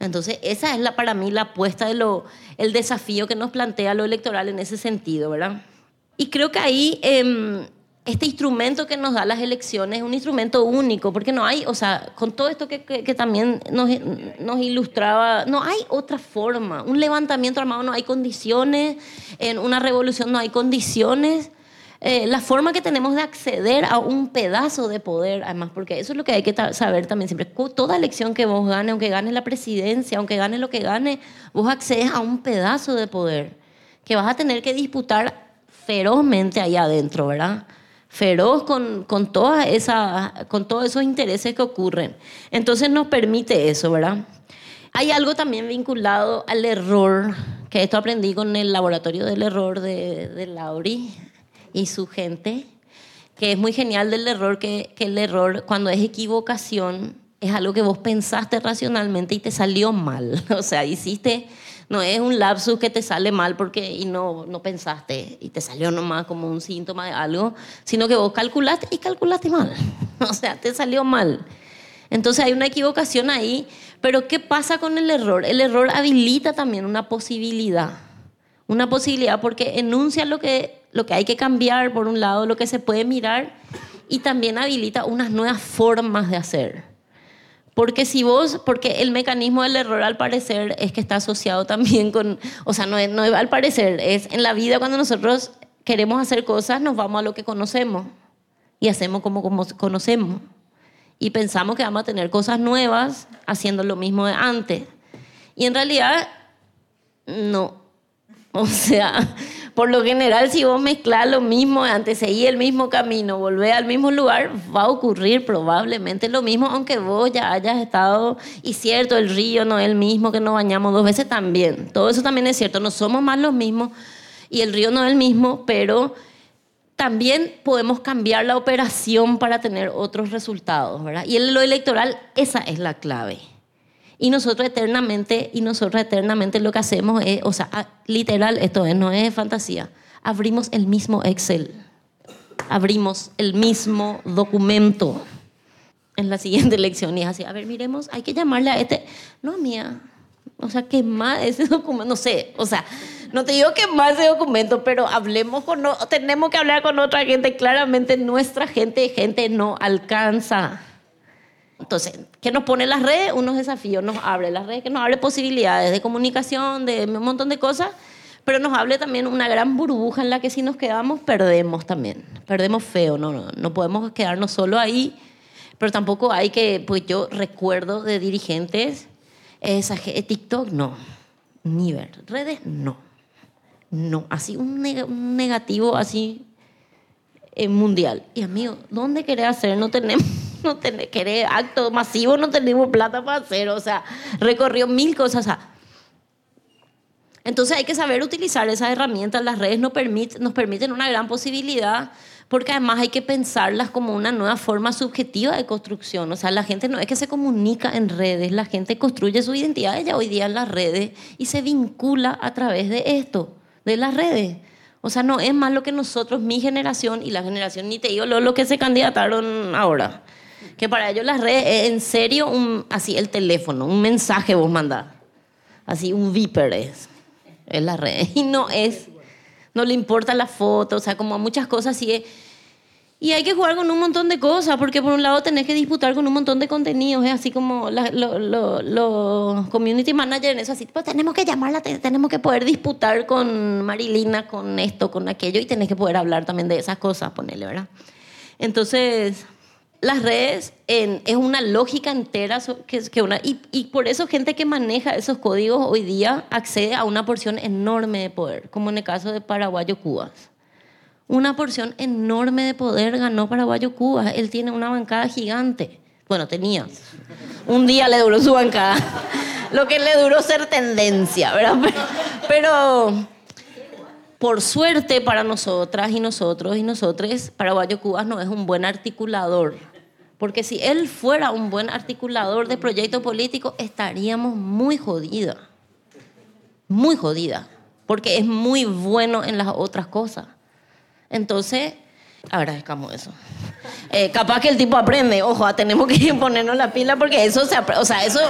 Entonces esa es la, para mí la apuesta de lo, el desafío que nos plantea lo electoral en ese sentido, ¿verdad? Y creo que ahí eh, este instrumento que nos da las elecciones es un instrumento único, porque no hay, o sea, con todo esto que, que, también nos, nos, ilustraba, no hay otra forma. Un levantamiento armado no hay condiciones, en una revolución no hay condiciones. Eh, la forma que tenemos de acceder a un pedazo de poder, además, porque eso es lo que hay que saber también siempre. Toda elección que vos ganes, aunque ganes la presidencia, aunque ganes lo que gane, vos accedes a un pedazo de poder que vas a tener que disputar ferozmente ahí adentro, ¿verdad? feroz con, con, toda esa, con todos esos intereses que ocurren. Entonces nos permite eso, ¿verdad? Hay algo también vinculado al error, que esto aprendí con el laboratorio del error de, de Lauri y su gente, que es muy genial del error, que, que el error cuando es equivocación es algo que vos pensaste racionalmente y te salió mal. O sea, hiciste no es un lapsus que te sale mal porque y no, no pensaste y te salió nomás como un síntoma de algo, sino que vos calculaste y calculaste mal. O sea, te salió mal. Entonces hay una equivocación ahí, pero ¿qué pasa con el error? El error habilita también una posibilidad. Una posibilidad porque enuncia lo que, lo que hay que cambiar, por un lado, lo que se puede mirar, y también habilita unas nuevas formas de hacer. Porque si vos, porque el mecanismo del error al parecer es que está asociado también con, o sea, no es, no al parecer, es en la vida cuando nosotros queremos hacer cosas, nos vamos a lo que conocemos y hacemos como, como conocemos. Y pensamos que vamos a tener cosas nuevas haciendo lo mismo de antes. Y en realidad, no. O sea, por lo general, si vos mezclas lo mismo, antes seguir el mismo camino, volver al mismo lugar, va a ocurrir probablemente lo mismo, aunque vos ya hayas estado, y cierto, el río no es el mismo que nos bañamos dos veces también. Todo eso también es cierto, no somos más los mismos y el río no es el mismo, pero también podemos cambiar la operación para tener otros resultados, ¿verdad? Y en lo electoral, esa es la clave. Y nosotros eternamente, y nosotros eternamente lo que hacemos es, o sea, literal, esto es, no es fantasía, abrimos el mismo Excel, abrimos el mismo documento en la siguiente elección y es así, a ver, miremos, hay que llamarle a este, no mía, o sea, quemar ese documento, no sé, o sea, no te digo quemar ese documento, pero hablemos con, tenemos que hablar con otra gente, claramente nuestra gente, gente no alcanza. Entonces, ¿qué nos pone las redes? Unos desafíos, nos abre las redes, que nos abre posibilidades de comunicación, de un montón de cosas, pero nos hable también una gran burbuja en la que si nos quedamos perdemos también, perdemos feo, no, no, no podemos quedarnos solo ahí, pero tampoco hay que, pues yo recuerdo de dirigentes, esa, TikTok no, ni ver, redes no, no, así un, negativo así eh, mundial. Y amigo, ¿dónde querés hacer? No tenemos no tenemos, querer acto masivo, no tenemos plata para hacer, o sea, recorrió mil cosas. entonces hay que saber utilizar esas herramientas. Las redes nos, nos permiten una gran posibilidad porque además hay que pensarlas como una nueva forma subjetiva de construcción. O sea, la gente no es que se comunica en redes, la gente construye su identidad ya hoy día en las redes y se vincula a través de esto, de las redes. O sea, no es más lo que nosotros, mi generación y la generación, ni te digo lo, que se candidataron ahora. Que para ellos las redes es en serio un, así el teléfono, un mensaje vos mandás. Así un viper es, es la red. Y no es, no le importa la foto, o sea, como a muchas cosas sí es. Y hay que jugar con un montón de cosas, porque por un lado tenés que disputar con un montón de contenidos, es así como los community managers, eso así, pues tenemos que llamarla, tenemos que poder disputar con Marilina, con esto, con aquello, y tenés que poder hablar también de esas cosas, ponerle, ¿verdad? Entonces, las redes es una lógica entera que, una, y, y, por eso gente que maneja esos códigos hoy día accede a una porción enorme de poder, como en el caso de Paraguayo Cubas. Una porción enorme de poder ganó Paraguayo Cubas. Él tiene una bancada gigante. Bueno, tenía. Un día le duró su bancada. Lo que le duró ser tendencia, ¿verdad? pero por suerte para nosotras y nosotros y nosotros, Paraguayo Cubas no es un buen articulador porque si él fuera un buen articulador de proyectos políticos, estaríamos muy jodida. Muy jodida. Porque es muy bueno en las otras cosas. Entonces, agradezcamos eso. Eh, capaz que el tipo aprende, ojo, tenemos que ponernos la pila porque eso se o sea, eso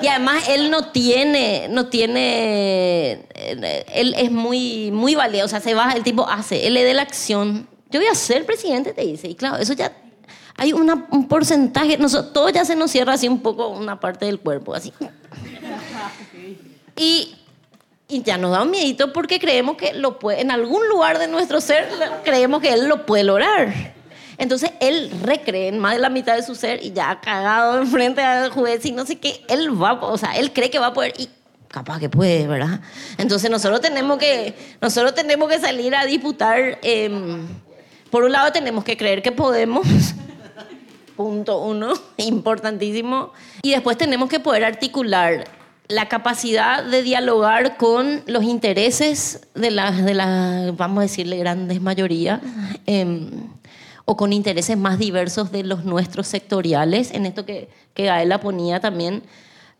y además él no tiene no tiene eh, él es muy muy valioso, o sea, se va, el tipo hace, él le da la acción. Yo voy a ser presidente, te dice, y claro, eso ya hay un porcentaje, nosotros, todo ya se nos cierra así un poco una parte del cuerpo, así. Y, y ya nos da un miedito porque creemos que lo puede, en algún lugar de nuestro ser, creemos que él lo puede lograr. Entonces él recree en más de la mitad de su ser y ya cagado enfrente al juez y no sé qué, él va, o sea, él cree que va a poder y capaz que puede, ¿verdad? Entonces nosotros tenemos que, nosotros tenemos que salir a disputar. Em, por un lado tenemos que creer que podemos punto uno, importantísimo. Y después tenemos que poder articular la capacidad de dialogar con los intereses de las, de las vamos a decirle, grandes mayorías, em, o con intereses más diversos de los nuestros sectoriales, en esto que, que Gaela ponía también,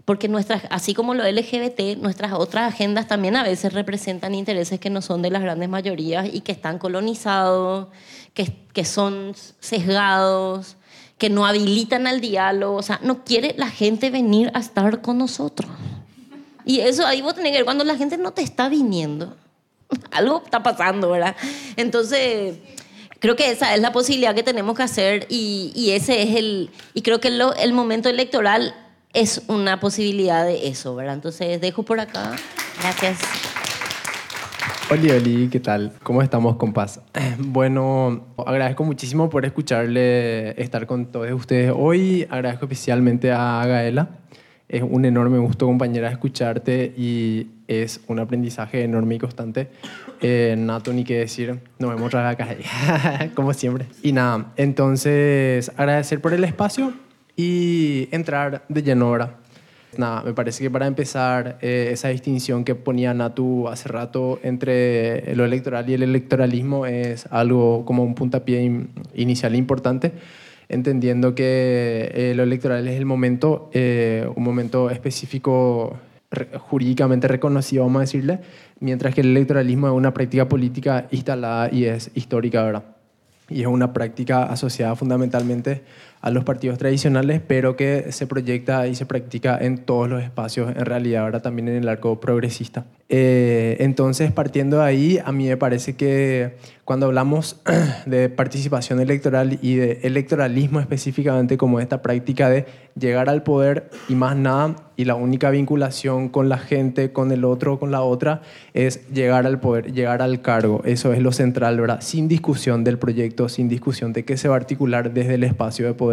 porque nuestras, así como lo LGBT, nuestras otras agendas también a veces representan intereses que no son de las grandes mayorías y que están colonizados, que, que son sesgados, que no habilitan al diálogo, o sea, no quiere la gente venir a estar con nosotros. Y eso ahí vos tenés que ver, cuando la gente no te está viniendo, algo está pasando, ¿verdad? Entonces, creo que esa es la posibilidad que tenemos que hacer y, ese es el, y creo que el momento electoral es una posibilidad de eso, ¿verdad? Entonces, dejo por acá. Gracias. Hola, Oli, ¿qué tal? ¿Cómo estamos, compás? Bueno, agradezco muchísimo por escucharle, estar con todos ustedes hoy. Agradezco especialmente a Gaela. Es un enorme gusto, compañera, escucharte y es un aprendizaje enorme y constante. Eh, nato, ni qué decir. Nos vemos otra vez acá, como siempre. Y nada, entonces agradecer por el espacio y entrar de lleno ahora Nada, me parece que para empezar, eh, esa distinción que ponía Natu hace rato entre lo electoral y el electoralismo es algo como un puntapié inicial importante, entendiendo que eh, lo electoral es el momento, eh, un momento específico jurídicamente reconocido, vamos a decirle, mientras que el electoralismo es una práctica política instalada y es histórica, ¿verdad? Y es una práctica asociada fundamentalmente a los partidos tradicionales, pero que se proyecta y se practica en todos los espacios, en realidad ahora también en el arco progresista. Eh, entonces, partiendo de ahí, a mí me parece que cuando hablamos de participación electoral y de electoralismo específicamente como esta práctica de llegar al poder y más nada, y la única vinculación con la gente, con el otro, con la otra, es llegar al poder, llegar al cargo. Eso es lo central, ¿verdad? Sin discusión del proyecto, sin discusión de qué se va a articular desde el espacio de poder,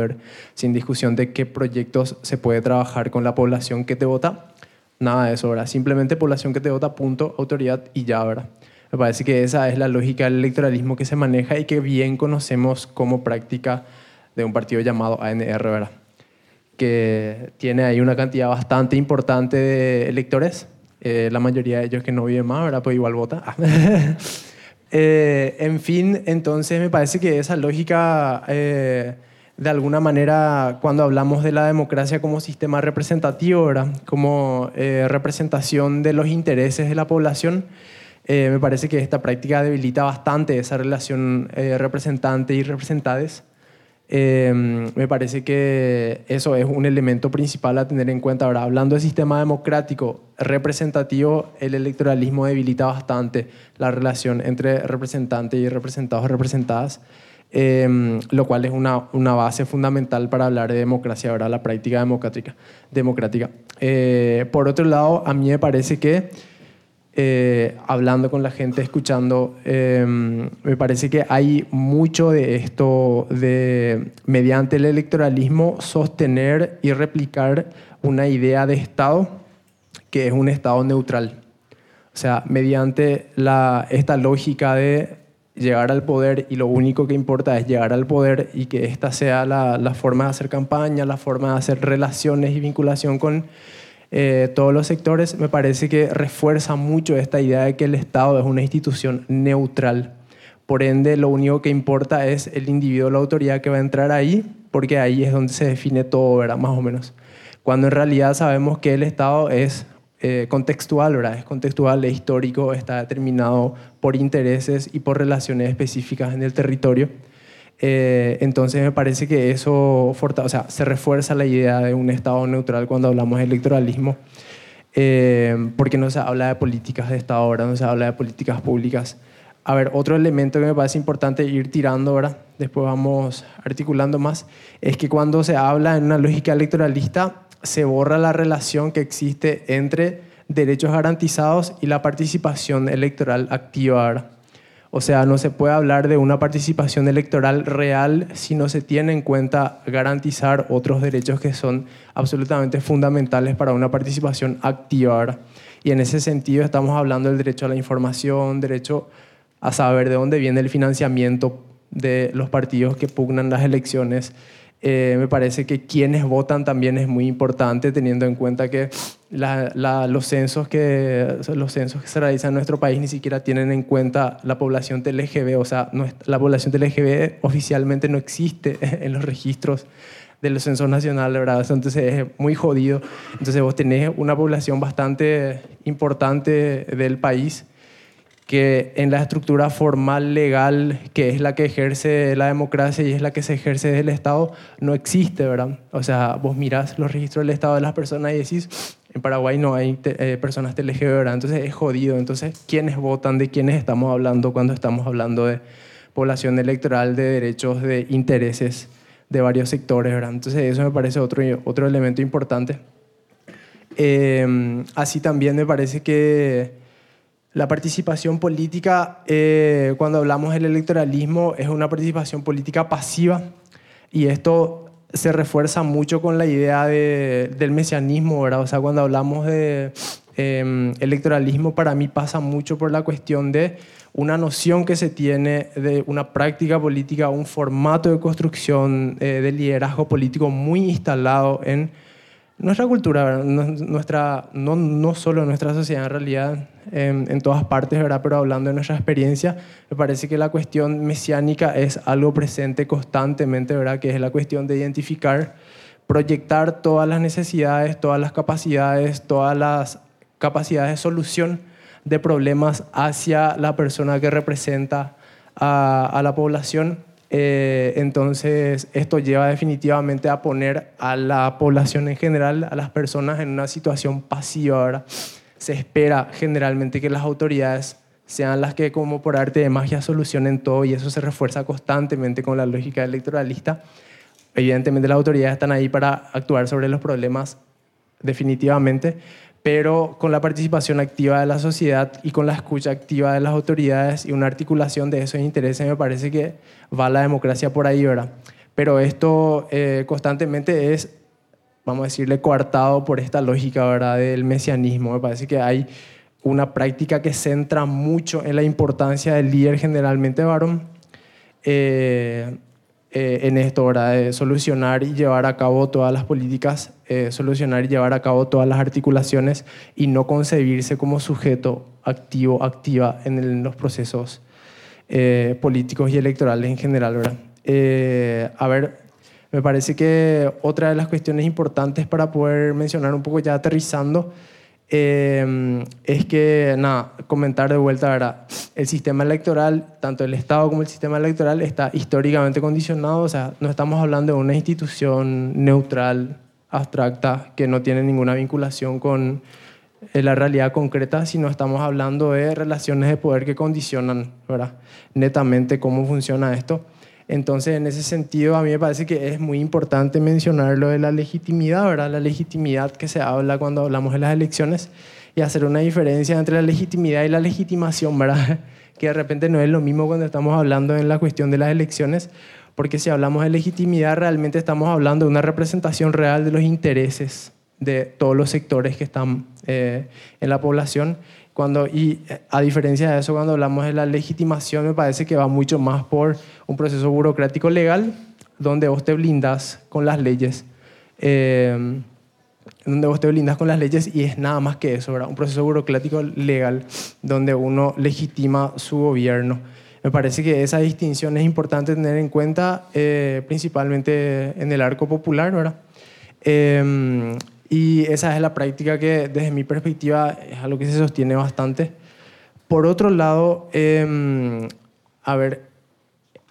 sin discusión de qué proyectos se puede trabajar con la población que te vota. Nada de eso, ¿verdad? Simplemente población que te vota, punto, autoridad y ya, ¿verdad? Me parece que esa es la lógica del electoralismo que se maneja y que bien conocemos como práctica de un partido llamado ANR, ¿verdad? que tiene ahí una cantidad bastante importante de electores, eh, la mayoría de ellos que no viven más, ¿verdad? Pues igual vota. eh, en fin, entonces me parece que esa lógica, eh, de alguna manera, cuando hablamos de la democracia como sistema representativo, ¿verdad? Como eh, representación de los intereses de la población, me parece que esta práctica debilita bastante esa relación representante y representades me parece que eso es un elemento principal a tener en cuenta. Ahora, hablando de sistema democrático representativo, el electoralismo debilita bastante la relación entre representantes y representados o representadas, em, lo cual es una, una, base fundamental para hablar de democracia, ahora la práctica democrática. democrática. Eh, por otro lado, a mí me parece que eh, hablando con la gente, escuchando, em, me parece que hay mucho de esto de, mediante el electoralismo, sostener y replicar una idea de Estado que es un Estado neutral. O sea, mediante la, esta lógica de llegar al poder y lo único que importa es llegar al poder y que esta sea la, forma de hacer campaña, la forma de hacer relaciones y vinculación con eh, todos los sectores, me parece que refuerza mucho esta idea de que el Estado es una institución neutral. Por ende, lo único que importa es el individuo, la autoridad que va a entrar ahí, porque ahí es donde se define todo, ¿verdad? Más o menos. Cuando en realidad sabemos que el Estado es eh, contextual, ¿verdad? Es contextual, es histórico, está determinado por intereses y por relaciones específicas en el territorio. Eh, entonces me parece que eso o sea, se refuerza la idea de un Estado neutral cuando hablamos de electoralismo, eh, porque no se habla de políticas de Estado ahora, no se habla de políticas públicas. A ver, otro elemento que me parece importante ir tirando ahora, después vamos articulando más, es que cuando se habla en una lógica electoralista, se borra la relación que existe entre derechos garantizados y la participación electoral activa. O sea, no se puede hablar de una participación electoral real si no se tiene en cuenta garantizar otros derechos que son absolutamente fundamentales para una participación activa. Y en ese sentido estamos hablando del derecho a la información, derecho a saber de dónde viene el financiamiento de los partidos que pugnan las elecciones, eh, me parece que quienes votan también es muy importante, teniendo en cuenta que los, censos que, los censos que se realizan en nuestro país ni siquiera tienen en cuenta la población LGB, o sea, la población LGB oficialmente no existe en los registros de los censos nacionales, ¿verdad? Entonces es muy jodido. Entonces vos tenés una población bastante importante del país que en la estructura formal legal, que es la que ejerce la democracia y es la que se ejerce desde el Estado, no existe, ¿verdad? O sea, vos mirás los registros del Estado de las personas y decís, en Paraguay no hay eh, personas TLGB, ¿verdad? Entonces es jodido. Entonces, ¿quiénes votan? ¿De quiénes estamos hablando cuando estamos hablando de población electoral, de derechos, de intereses de varios sectores, ¿verdad? Entonces eso me parece otro, otro elemento importante. Eh, así también me parece que la participación política, eh, cuando hablamos del electoralismo, es una participación política pasiva y esto se refuerza mucho con la idea del mesianismo, ¿verdad? O sea, cuando hablamos de em, electoralismo, para mí pasa mucho por la cuestión de una noción que se tiene de una práctica política, un formato de construcción eh, de liderazgo político muy instalado en nuestra cultura, nuestra, no, no solo nuestra sociedad en realidad, en, todas partes, ¿verdad? pero hablando de nuestra experiencia, me parece que la cuestión mesiánica es algo presente constantemente, ¿verdad? que es la cuestión de identificar, proyectar todas las necesidades, todas las capacidades, todas las capacidades de solución de problemas hacia la persona que representa a, a la población Eh, entonces, esto lleva definitivamente a poner a la población en general, a las personas en una situación pasiva. Ahora, se espera generalmente que las autoridades sean las que como por arte de magia solucionen todo y eso se refuerza constantemente con la lógica electoralista. Evidentemente las autoridades están ahí para actuar sobre los problemas definitivamente, pero con la participación activa de la sociedad y con la escucha activa de las autoridades y una articulación de esos intereses, me parece que va la democracia por ahí, ¿verdad? Pero esto eh, constantemente es, vamos a decirle, coartado por esta lógica, ¿verdad?, del mesianismo. Me parece que hay una práctica que centra mucho en la importancia del líder generalmente varón. Eh, eh, en esto, ¿verdad? de solucionar y llevar a cabo todas las políticas, eh, solucionar y llevar a cabo todas las articulaciones y no concebirse como sujeto activo, activa en los procesos eh, políticos y electorales en general. ¿verdad? a ver, me parece que otra de las cuestiones importantes para poder mencionar un poco ya aterrizando eh, es que, nada, comentar de vuelta, ¿verdad? El sistema electoral, tanto el Estado como el sistema electoral, está históricamente condicionado, o sea, no estamos hablando de una institución neutral, abstracta, que no tiene ninguna vinculación con eh, la realidad concreta, sino estamos hablando de relaciones de poder que condicionan, ¿verdad? Netamente cómo funciona esto. Entonces, en ese sentido, a mí me parece que es muy importante mencionar lo de la legitimidad, ¿verdad? La legitimidad que se habla cuando hablamos de las elecciones y hacer una diferencia entre la legitimidad y la legitimación, ¿verdad? Que de repente no es lo mismo cuando estamos hablando en la cuestión de las elecciones, porque si hablamos de legitimidad, realmente estamos hablando de una representación real de los intereses de todos los sectores que están eh, en la población cuando, y eh, a diferencia de eso, cuando hablamos de la legitimación, me parece que va mucho más por un proceso burocrático legal, donde vos te blindas con las leyes. Eh, donde vos te blindas con las leyes y es nada más que eso, ¿verdad? Un proceso burocrático legal donde uno legitima su gobierno. Me parece que esa distinción es importante tener en cuenta, eh, principalmente en el arco popular, ¿verdad? Y esa es la práctica que desde mi perspectiva es algo que se sostiene bastante. Por otro lado, em, a ver,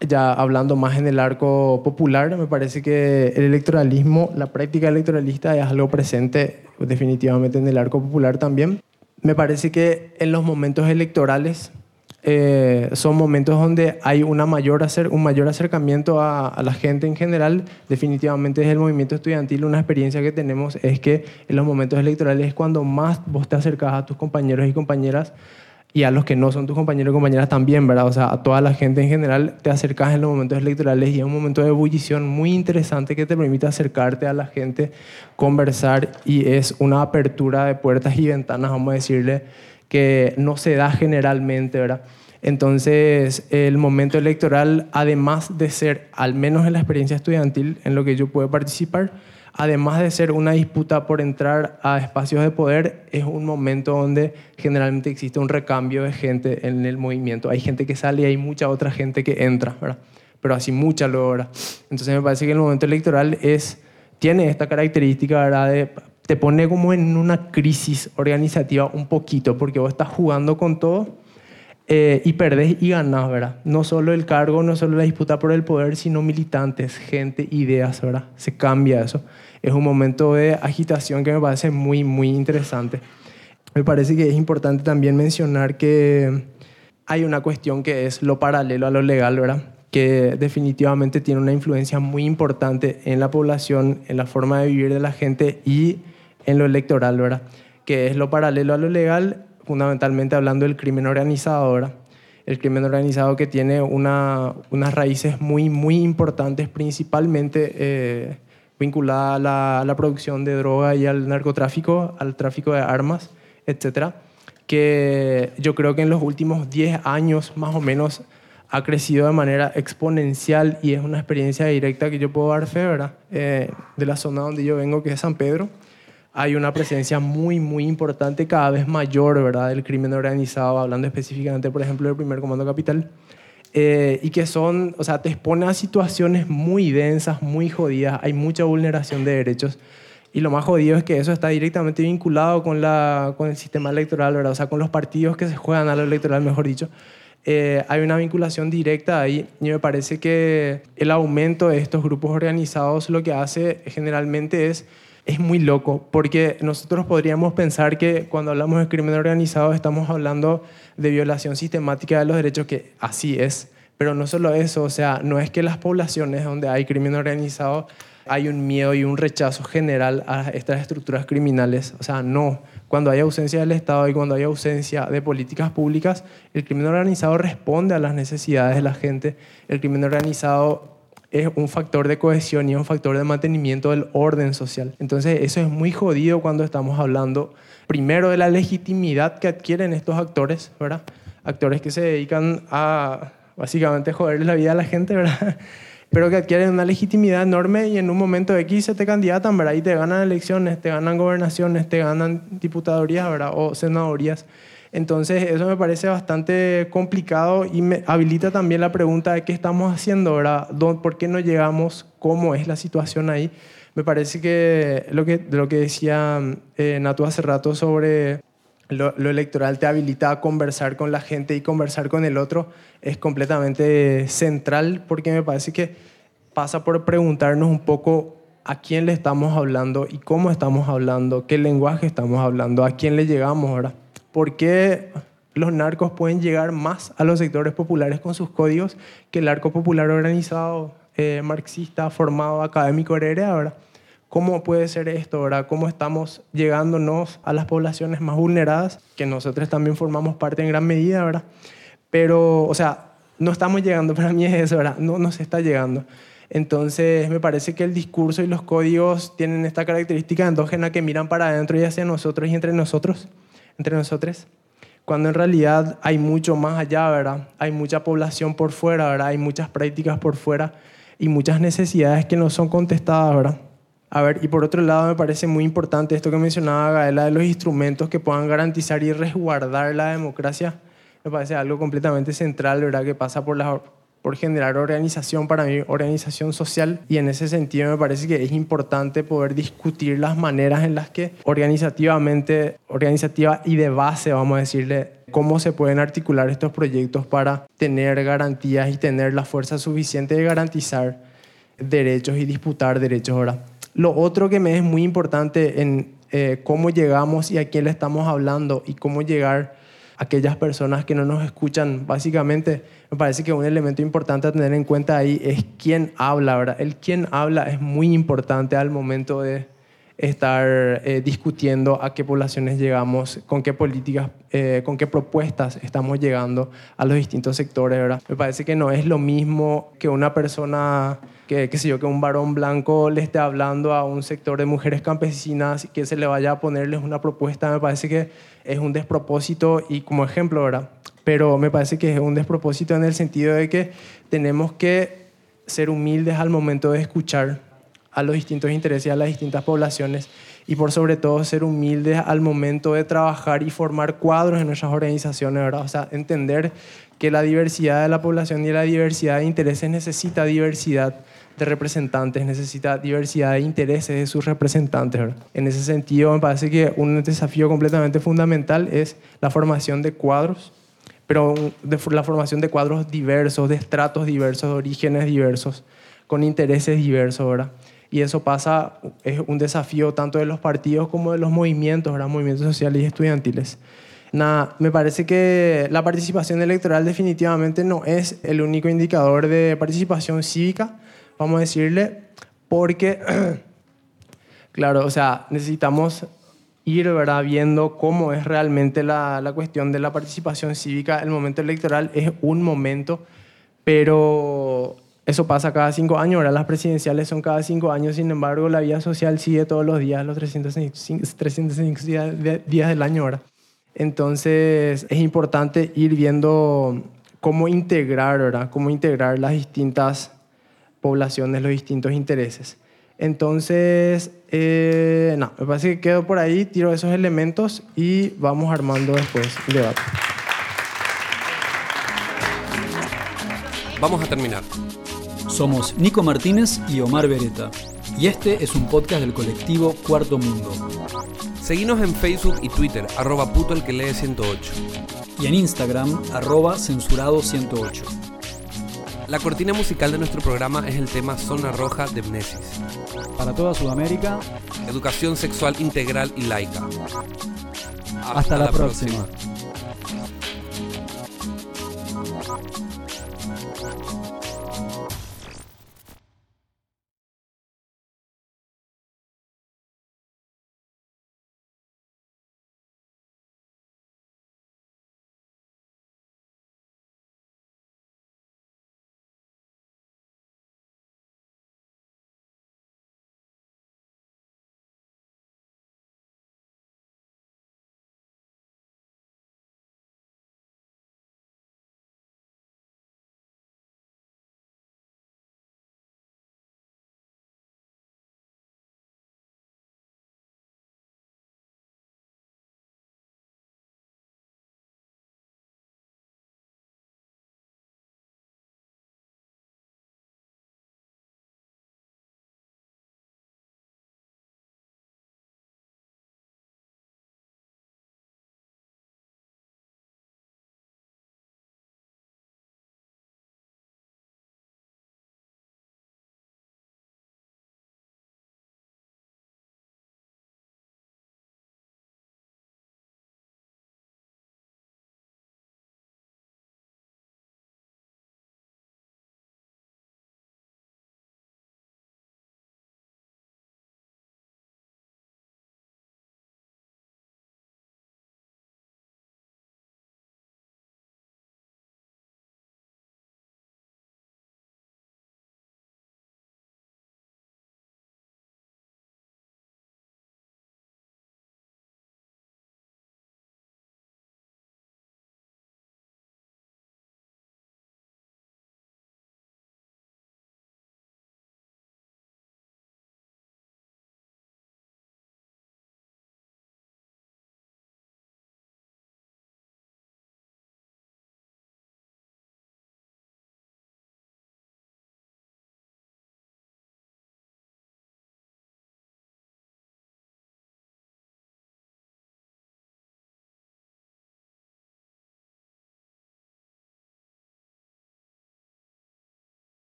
ya hablando más en el arco popular, me parece que el electoralismo, la práctica electoralista es algo presente definitivamente en el arco popular también. Me parece que en los momentos electorales eh, son momentos donde hay una mayor un mayor acercamiento a, la gente en general. Definitivamente desde el movimiento estudiantil una experiencia que tenemos es que en los momentos electorales es cuando más vos te acercas a tus compañeros y compañeras y a los que no son tus compañeros y compañeras también, ¿verdad? O sea, a toda la gente en general te acercas en los momentos electorales y es un momento de ebullición muy interesante que te permite acercarte a la gente, conversar y es una apertura de puertas y ventanas, vamos a decirle, que no se da generalmente, ¿verdad? Entonces, el momento electoral, además de ser, al menos en la experiencia estudiantil en lo que yo puedo participar, además de ser una disputa por entrar a espacios de poder, es un momento donde generalmente existe un recambio de gente en el movimiento. Hay gente que sale y hay mucha otra gente que entra, ¿verdad? Pero así mucha logra. Entonces me parece que el momento electoral es, tiene esta característica, ¿verdad? De, te pone como en una crisis organizativa un poquito, porque vos estás jugando con todo eh, y perdés y ganás, ¿verdad? No solo el cargo, no solo la disputa por el poder, sino militantes, gente, ideas, ¿verdad? Se cambia eso. Es un momento de agitación que me parece muy, muy interesante. Me parece que es importante también mencionar que hay una cuestión que es lo paralelo a lo legal, ¿verdad? Que definitivamente tiene una influencia muy importante en la población, en la forma de vivir de la gente y en lo electoral, ¿verdad? Que es lo paralelo a lo legal fundamentalmente hablando del crimen organizado ahora. El crimen organizado que tiene una, unas raíces muy, muy importantes, principalmente eh, vinculadas a la, a la, producción de droga y al narcotráfico, al tráfico de armas, etcétera, que yo creo que en los últimos 10 años más o menos ha crecido de manera exponencial y es una experiencia directa que yo puedo dar fe, ¿verdad? Eh, de la zona donde yo vengo, que es San Pedro hay una presencia muy, muy importante, cada vez mayor, ¿verdad?, del crimen organizado, hablando específicamente, por ejemplo, del primer comando capital, eh, y que son, o sea, te expone a situaciones muy densas, muy jodidas, hay mucha vulneración de derechos, y lo más jodido es que eso está directamente vinculado con, la, con el sistema electoral, ¿verdad? O sea, con los partidos que se juegan a lo electoral, mejor dicho, eh, hay una vinculación directa ahí y me parece que el aumento de estos grupos organizados lo que hace generalmente es es muy loco, porque nosotros podríamos pensar que cuando hablamos de crimen organizado estamos hablando de violación sistemática de los derechos, que así es, pero no solo eso, o sea, no es que las poblaciones donde hay crimen organizado hay un miedo y un rechazo general a estas estructuras criminales, o sea, no. Cuando hay ausencia del Estado y cuando hay ausencia de políticas públicas, el crimen organizado responde a las necesidades de la gente. El crimen organizado es un factor de cohesión y un factor de mantenimiento del orden social. Entonces eso es muy jodido cuando estamos hablando primero de la legitimidad que adquieren estos actores, ¿verdad? Actores que se dedican a básicamente joder la vida a la gente, ¿verdad? Pero que adquieren una legitimidad enorme y en un momento X se te candidatan, ¿verdad? Y te ganan elecciones, te ganan gobernaciones, te ganan diputadorías, ¿verdad? O senadorías. Entonces, eso me parece bastante complicado y me habilita también la pregunta de qué estamos haciendo, ¿verdad? ¿Por qué no llegamos? ¿Cómo es la situación ahí? Me parece que lo que, lo que decía eh, Natu hace rato sobre lo, electoral te habilita a conversar con la gente y conversar con el otro es completamente central porque me parece que pasa por preguntarnos un poco a quién le estamos hablando y cómo estamos hablando, qué lenguaje estamos hablando, a quién le llegamos, ¿verdad? ¿Por qué los narcos pueden llegar más a los sectores populares con sus códigos que el arco popular organizado, eh, marxista, formado, académico heredero? ahora? ¿Cómo puede ser esto? ahora? ¿Cómo estamos llegándonos a las poblaciones más vulneradas, que nosotros también formamos parte en gran medida, ¿verdad? Pero, o sea, no estamos llegando, para mí es eso, ¿verdad? No nos está llegando. Entonces, me parece que el discurso y los códigos tienen esta característica endógena que miran para adentro y hacia nosotros y entre nosotros entre nosotros, cuando en realidad hay mucho más allá, ¿verdad? Hay mucha población por fuera, ¿verdad? Hay muchas prácticas por fuera y muchas necesidades que no son contestadas, ¿verdad? A ver, y por otro lado me parece muy importante esto que mencionaba Gaela de los instrumentos que puedan garantizar y resguardar la democracia. Me parece algo completamente central, ¿verdad? Que pasa por las por generar organización para mí, organización social, y en ese sentido me parece que es importante poder discutir las maneras en las que organizativamente, organizativa y de base, vamos a decirle, cómo se pueden articular estos proyectos para tener garantías y tener la fuerza suficiente de garantizar derechos y disputar derechos ahora. Lo otro que me es muy importante en eh, cómo llegamos y a quién le estamos hablando y cómo llegar aquellas personas que no nos escuchan. Básicamente, me parece que un elemento importante a tener en cuenta ahí es quién habla, ¿verdad? El quién habla es muy importante al momento de estar eh, discutiendo a qué poblaciones llegamos, con qué políticas, eh, con qué propuestas estamos llegando a los distintos sectores, ¿verdad? Me parece que no es lo mismo que una persona que, qué sé yo, que un varón blanco le esté hablando a un sector de mujeres campesinas y que se le vaya a ponerles una propuesta, me parece que es un despropósito y como ejemplo, ¿verdad? Pero me parece que es un despropósito en el sentido de que tenemos que ser humildes al momento de escuchar a los distintos intereses y a las distintas poblaciones y por sobre todo ser humildes al momento de trabajar y formar cuadros en nuestras organizaciones, ¿verdad? O sea, entender que la diversidad de la población y la diversidad de intereses necesita diversidad de representantes, necesita diversidad de intereses de sus representantes. En ese sentido, me parece que un desafío completamente fundamental es la formación de cuadros, pero de la formación de cuadros diversos, de estratos diversos, de orígenes diversos, con intereses diversos. ¿verdad? Y eso pasa, es un desafío tanto de los partidos como de los movimientos, ¿verdad? movimientos sociales y estudiantiles. Nada, me parece que la participación electoral definitivamente no es el único indicador de participación cívica, vamos a decirle, porque, claro, o sea, necesitamos ir ¿verdad? viendo cómo es realmente la, la, cuestión de la participación cívica. El momento electoral es un momento, pero eso pasa cada cinco años. Ahora las presidenciales son cada cinco años, sin embargo, la vida social sigue todos los días, los 305, 305 días del año. ahora. Entonces es importante ir viendo cómo integrar, ¿verdad? Cómo integrar las distintas poblaciones, los distintos intereses. Entonces, eh, no, me parece que quedo por ahí, tiro esos elementos y vamos armando después el debate. Vamos a terminar. Somos Nico Martínez y Omar Beretta. Y este es un podcast del colectivo Cuarto Mundo. Seguinos en Facebook y Twitter, arroba puto el que lee 108. Y en Instagram, arroba censurado 108. La cortina musical de nuestro programa es el tema Zona Roja de Mnesis. Para toda Sudamérica. Educación sexual integral y laica. Hasta, la, próxima.